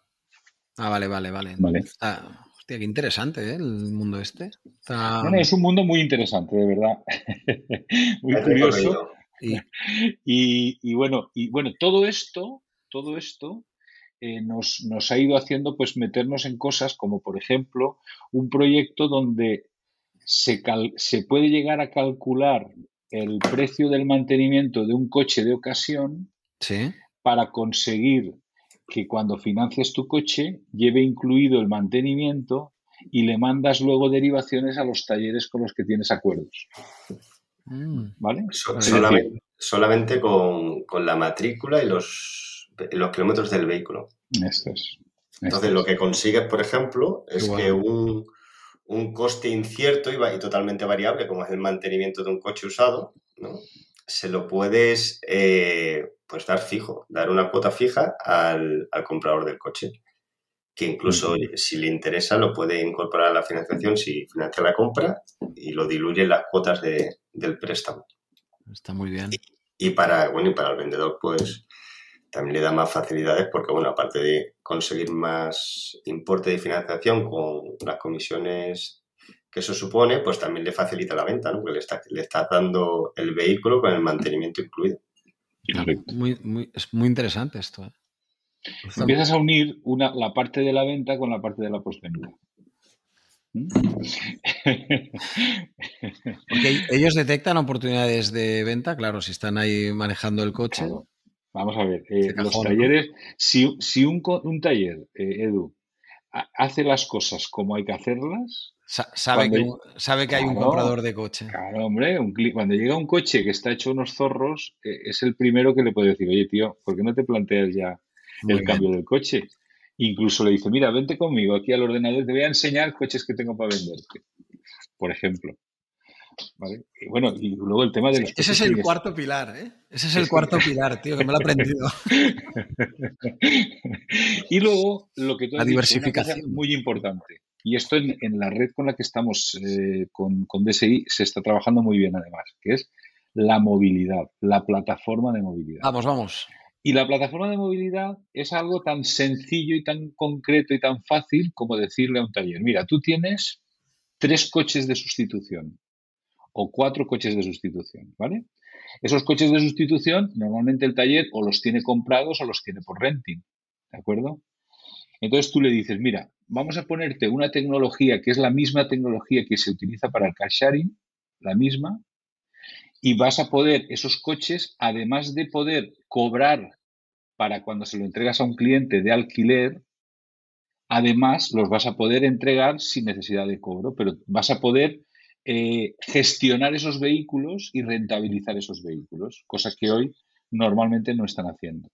Ah, vale, vale, vale. hostia, qué interesante ¿eh? el mundo este. Bueno, es un mundo muy interesante, de verdad. muy curioso. Y, bueno, y bueno, todo esto, todo esto eh, nos, nos, ha ido haciendo pues meternos en cosas como, por ejemplo, un proyecto donde se, puede llegar a calcular el precio del mantenimiento de un coche de ocasión para conseguir que cuando financies tu coche lleve incluido el mantenimiento y le mandas luego derivaciones a los talleres con los que tienes acuerdos. Mm. ¿Vale? solamente, solamente con, la matrícula y los, los kilómetros del vehículo. Esto es. Entonces, lo que consigues, por ejemplo, es que un, un, coste incierto y, y, totalmente variable, como es el mantenimiento de un coche usado, ¿no? se lo puedes eh, pues dar fijo, dar una cuota fija al, comprador del coche, que incluso si le interesa lo puede incorporar a la financiación si financia la compra y lo diluye en las cuotas del préstamo. Está muy bien. Y, para, bueno, y para el vendedor, pues también le da más facilidades porque, bueno, aparte de conseguir más importe de financiación con las comisiones que eso supone, pues también le facilita la venta, ¿no? Porque le, está, le estás dando el vehículo con el mantenimiento incluido. Muy, es muy interesante esto. ¿eh? Empiezas a unir una, la parte de la venta con la parte de la postventa. Porque ellos detectan oportunidades de venta, claro, si están ahí manejando el coche. Vamos a ver, eh, los talleres, si, si un, un taller, eh, Edu, hace las cosas como hay que hacerlas, sabe, que, sabe que hay un comprador de coche. Claro, hombre, cuando llega un coche que está hecho unos zorros, eh, es el primero que le puede decir, oye, tío, ¿por qué no te planteas ya el cambio del coche? Incluso le dice, mira, vente conmigo aquí al ordenador, te voy a enseñar coches que tengo para venderte, por ejemplo. Y bueno, y luego el tema de los Ese es el cuarto pilar, ¿eh? Ese es el cuarto pilar, tío, que me lo he aprendido. y luego, lo que tú has La diversificación. muy importante. Y esto en, la red con la que estamos eh, con, con DSI se está trabajando muy bien además, que es la movilidad, la plataforma de movilidad. Vamos, vamos. Y la plataforma de movilidad es algo tan sencillo y tan concreto y tan fácil como decirle a un taller, mira, tú tienes tres coches de sustitución o cuatro coches de sustitución, ¿vale? Esos coches de sustitución, normalmente el taller o los tiene comprados o los tiene por renting, ¿de acuerdo? Entonces tú le dices, mira, vamos a ponerte una tecnología que es la misma tecnología que se utiliza para el car sharing, la misma, y vas a poder esos coches, además de poder cobrar para cuando se lo entregas a un cliente de alquiler, además los vas a poder entregar sin necesidad de cobro, pero vas a poder eh, gestionar esos vehículos y rentabilizar esos vehículos, cosas que hoy normalmente no están haciendo.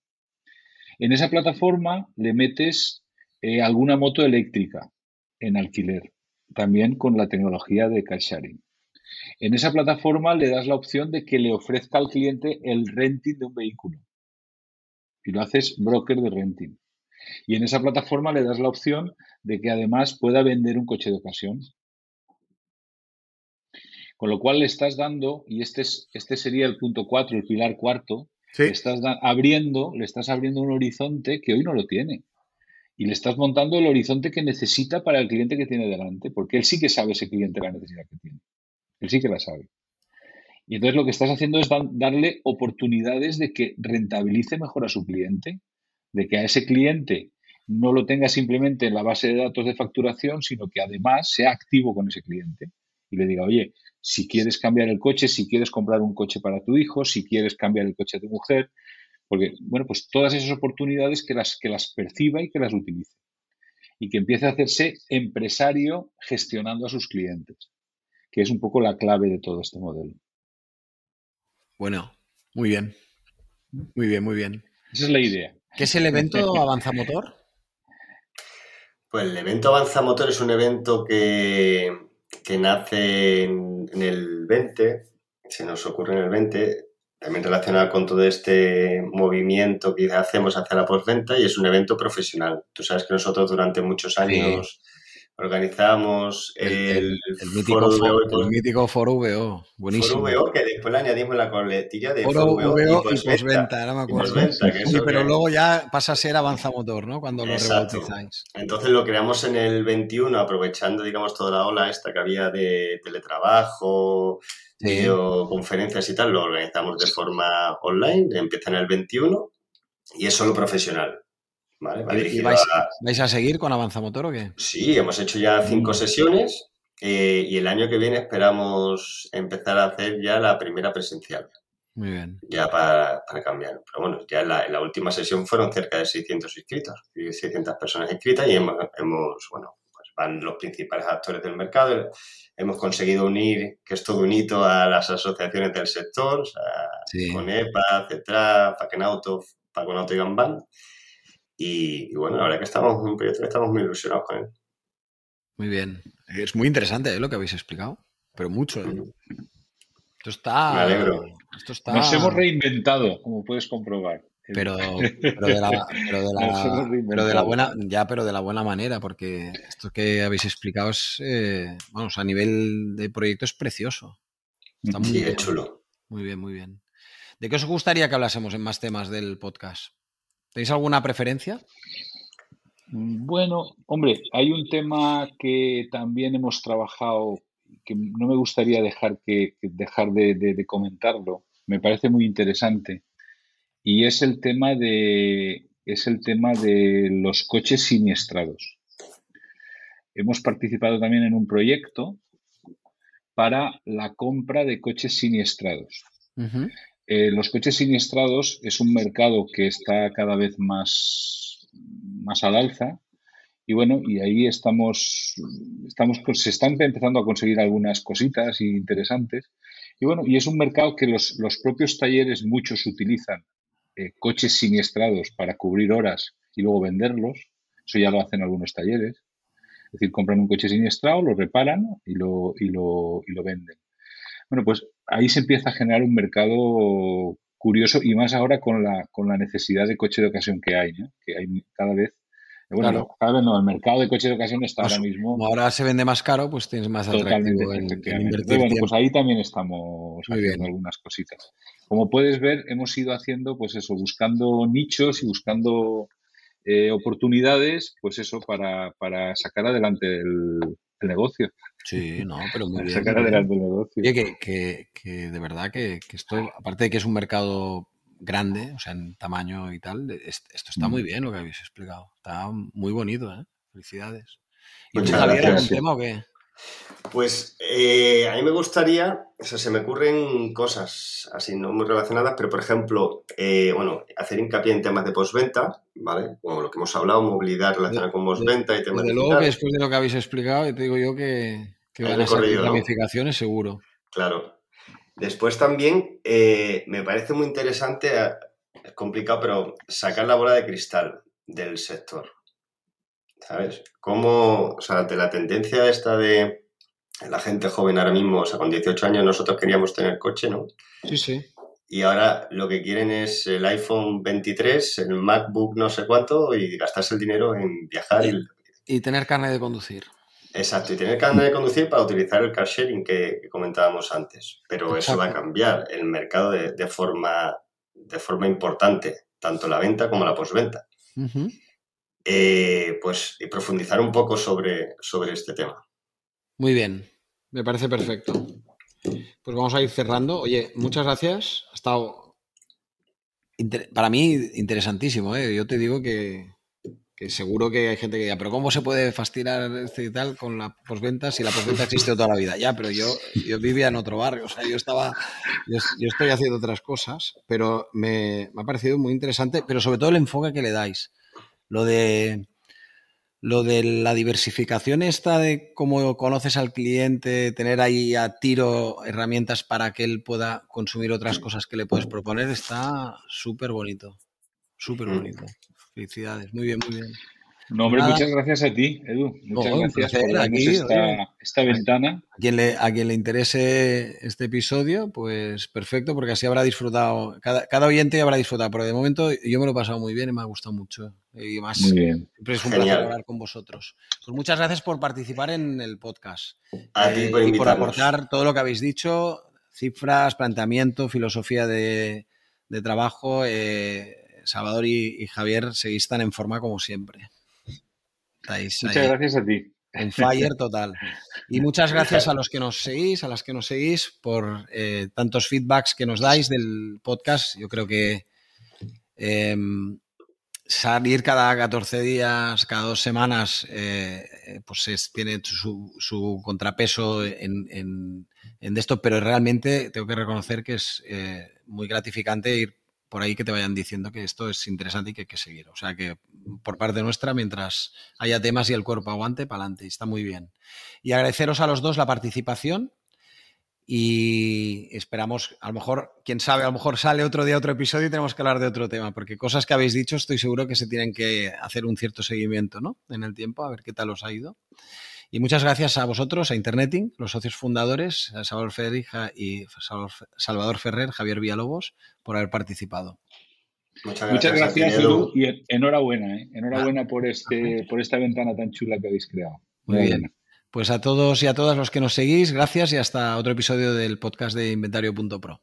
En esa plataforma le metes eh, alguna moto eléctrica en alquiler, también con la tecnología de car sharing. En esa plataforma le das la opción de que le ofrezca al cliente el renting de un vehículo. Y lo haces broker de renting. Y en esa plataforma le das la opción de que además pueda vender un coche de ocasión. Con lo cual le estás dando, y este, es, este sería el punto cuatro, el pilar cuarto, le estás abriendo, le estás abriendo un horizonte que hoy no lo tiene y le estás montando el horizonte que necesita para el cliente que tiene delante, porque él sí que sabe ese cliente la necesidad que tiene. Él sí que la sabe. Y entonces lo que estás haciendo es darle oportunidades de que rentabilice mejor a su cliente, de que a ese cliente no lo tenga simplemente en la base de datos de facturación, sino que además sea activo con ese cliente y le diga, oye, si quieres cambiar el coche, si quieres comprar un coche para tu hijo, si quieres cambiar el coche de tu mujer, porque, bueno, pues todas esas oportunidades que las, que las perciba y que las utilice. Y que empiece a hacerse empresario gestionando a sus clientes, que es un poco la clave de todo este modelo. Bueno, muy bien. Muy bien, muy bien. Esa es la idea. ¿Qué es el evento Avanza Motor? Pues el evento Avanza Motor es un evento que, que nace en, en, el 20, se nos ocurre en el 20, también relacionado con todo este movimiento que hacemos hacia la postventa y es un evento profesional. Tú sabes que nosotros durante muchos años organizamos el, mítico foro, VO, el mítico Foro VO, buenísimo. Foro VO, que después le añadimos la coletilla de Foro, VO, y postventa, no me acuerdo. sí, pero luego ya pasa a ser Avanza Motor, ¿no? Cuando lo rebautizáis. Entonces lo creamos en el 21, aprovechando, digamos, toda la ola esta que había de teletrabajo, videoconferencias y tal, lo organizamos de forma online, empieza en el 21 y es solo profesional. ¿Vale? ¿Y vais, a... seguir con Avanzamotor o qué? Sí, hemos hecho ya cinco mm. sesiones eh, y el año que viene esperamos empezar a hacer ya la primera presencial. Muy bien. Ya para, cambiar. Pero bueno, ya en la, última sesión fueron cerca de 600 inscritos, 600 personas inscritas y hemos, hemos bueno, pues van los principales actores del mercado. Hemos conseguido unir, que es todo un hito, a las asociaciones del sector, o sea, Conepa, Cetra, Fakenauto, Fakenauto y Gambán. Y, bueno, la verdad que estamos, un proyecto que estamos muy ilusionados con él. Muy bien. Es muy interesante ¿eh? lo que habéis explicado, pero mucho. ¿eh? Esto está. Me alegro. Esto está... Nos hemos reinventado, como puedes comprobar. Pero, pero, de la, pero, de la, buena, ya, pero de la buena manera, porque esto que habéis explicado es, eh, vamos, a nivel de proyecto es precioso. Está muy bien. chulo. Muy bien, muy bien. ¿De qué os gustaría que hablásemos en más temas del podcast? ¿Tenéis alguna preferencia? Bueno, hombre, hay un tema que también hemos trabajado que no me gustaría dejar, que, dejar de, comentarlo. Me parece muy interesante. Y es el tema de, es el tema de los coches siniestrados. Hemos participado también en un proyecto para la compra de coches siniestrados. Eh, los coches siniestrados es un mercado que está cada vez más, más al alza y bueno, y ahí estamos, estamos, se están empezando a conseguir algunas cositas interesantes. Y bueno, y es un mercado que los, los propios talleres muchos utilizan eh, coches siniestrados para cubrir horas y luego venderlos. Eso ya lo hacen algunos talleres. Es decir, compran un coche siniestrado, lo reparan y lo, y lo, y lo venden. Bueno, pues ahí se empieza a generar un mercado curioso y más ahora con la, con la necesidad de coche de ocasión que hay, ¿no? que hay cada vez bueno, cada vez no, el mercado de coches de ocasión está pues ahora mismo. Como ahora se vende más caro, pues tienes más atractivo en, invertir. Bueno, pues ahí también estamos haciendo algunas cositas. Como puedes ver, hemos ido haciendo, pues eso, buscando nichos y buscando eh, oportunidades, pues eso, para, para sacar adelante el, negocio. Sí, no, pero muy bien. Sacar adelante el negocio. Oye, que, que, que, de verdad que, que esto, aparte de que es un mercado grande, o sea, en tamaño y tal, esto está muy mm. bien lo que habéis explicado. Está muy bonito, ¿eh? Felicidades. ¿Y tú, Javier, algún tema o qué? Pues eh, a mí me gustaría, o sea, se me ocurren cosas así, no muy relacionadas, pero por ejemplo, eh, bueno, hacer hincapié en temas de postventa, ¿vale? Como lo que hemos hablado, movilidad relacionada con postventa y temas de. luego que después de lo que habéis explicado, te digo yo que, que van a ser ramificaciones seguro. Claro. Después también eh, me parece muy interesante, es complicado, pero sacar la bola de cristal del sector. ¿Sabes? Cómo, o sea, de la tendencia esta de la gente joven ahora mismo, o sea, con 18 años nosotros queríamos tener coche, ¿no? Sí, sí. Y ahora lo que quieren es el iPhone 23, el MacBook no sé cuánto y gastarse el dinero en viajar y, y tener carne de conducir. Exacto, y tener carne de conducir para utilizar el car sharing que, comentábamos antes. Pero eso va a cambiar el mercado de, forma, de forma importante, tanto la venta como la postventa. Eh, pues profundizar un poco sobre, sobre este tema. Muy bien, me parece perfecto. Pues vamos a ir cerrando. Oye, muchas gracias. Ha estado para mí interesantísimo. ¿eh? Yo te digo que, seguro que hay gente que diga, pero ¿cómo se puede fastidiar este y tal con la posventa si la posventa existe toda la vida? Ya, pero yo, yo vivía en otro barrio, o sea, yo estaba, yo, estoy haciendo otras cosas, pero me, ha parecido muy interesante, pero sobre todo el enfoque que le dais. Lo de, lo de la diversificación esta de cómo conoces al cliente, tener ahí a tiro herramientas para que él pueda consumir otras cosas que le puedes proponer, está súper bonito, súper mm. bonito. Felicidades, muy bien, muy bien. No, hombre, muchas gracias a ti, Edu. Muchas gracias por darnos esta, ventana. A quien, le, a quien le interese este episodio, pues perfecto, porque así habrá disfrutado, cada, cada oyente habrá disfrutado, pero de momento yo me lo he pasado muy bien y me ha gustado mucho. Y más, siempre es un placer hablar con vosotros. Pues muchas gracias por participar en el podcast. A ti por Y por aportar todo lo que habéis dicho, cifras, planteamiento, filosofía de, de trabajo. Eh, Salvador y, Javier seguís tan en forma como siempre. Muchas gracias a ti. En fire total. Y muchas gracias a los que nos seguís, a las que nos seguís, por eh, tantos feedbacks que nos dais del podcast. Yo creo que em, salir cada 14 días, cada dos semanas, eh, pues tiene su, contrapeso en, en, esto, pero realmente tengo que reconocer que es eh, muy gratificante ir por ahí que te vayan diciendo que esto es interesante y que hay que seguir. O sea que por parte nuestra, mientras haya temas y el cuerpo aguante, para adelante. Está muy bien. Y agradeceros a los dos la participación y esperamos, a lo mejor, quién sabe, a lo mejor sale otro día otro episodio y tenemos que hablar de otro tema, porque cosas que habéis dicho estoy seguro que se tienen que hacer un cierto seguimiento ¿no? en el tiempo, a ver qué tal os ha ido. Y muchas gracias a vosotros, a Interneting, los socios fundadores, a Salvador Ferrija y Salvador Ferrer, Javier Villalobos, por haber participado. Muchas gracias, Edu, y enhorabuena, ¿eh? enhorabuena por, este, por esta ventana tan chula que habéis creado. Muy bien. Pues a todos y a todas los que nos seguís, gracias y hasta otro episodio del podcast de Inventario.pro.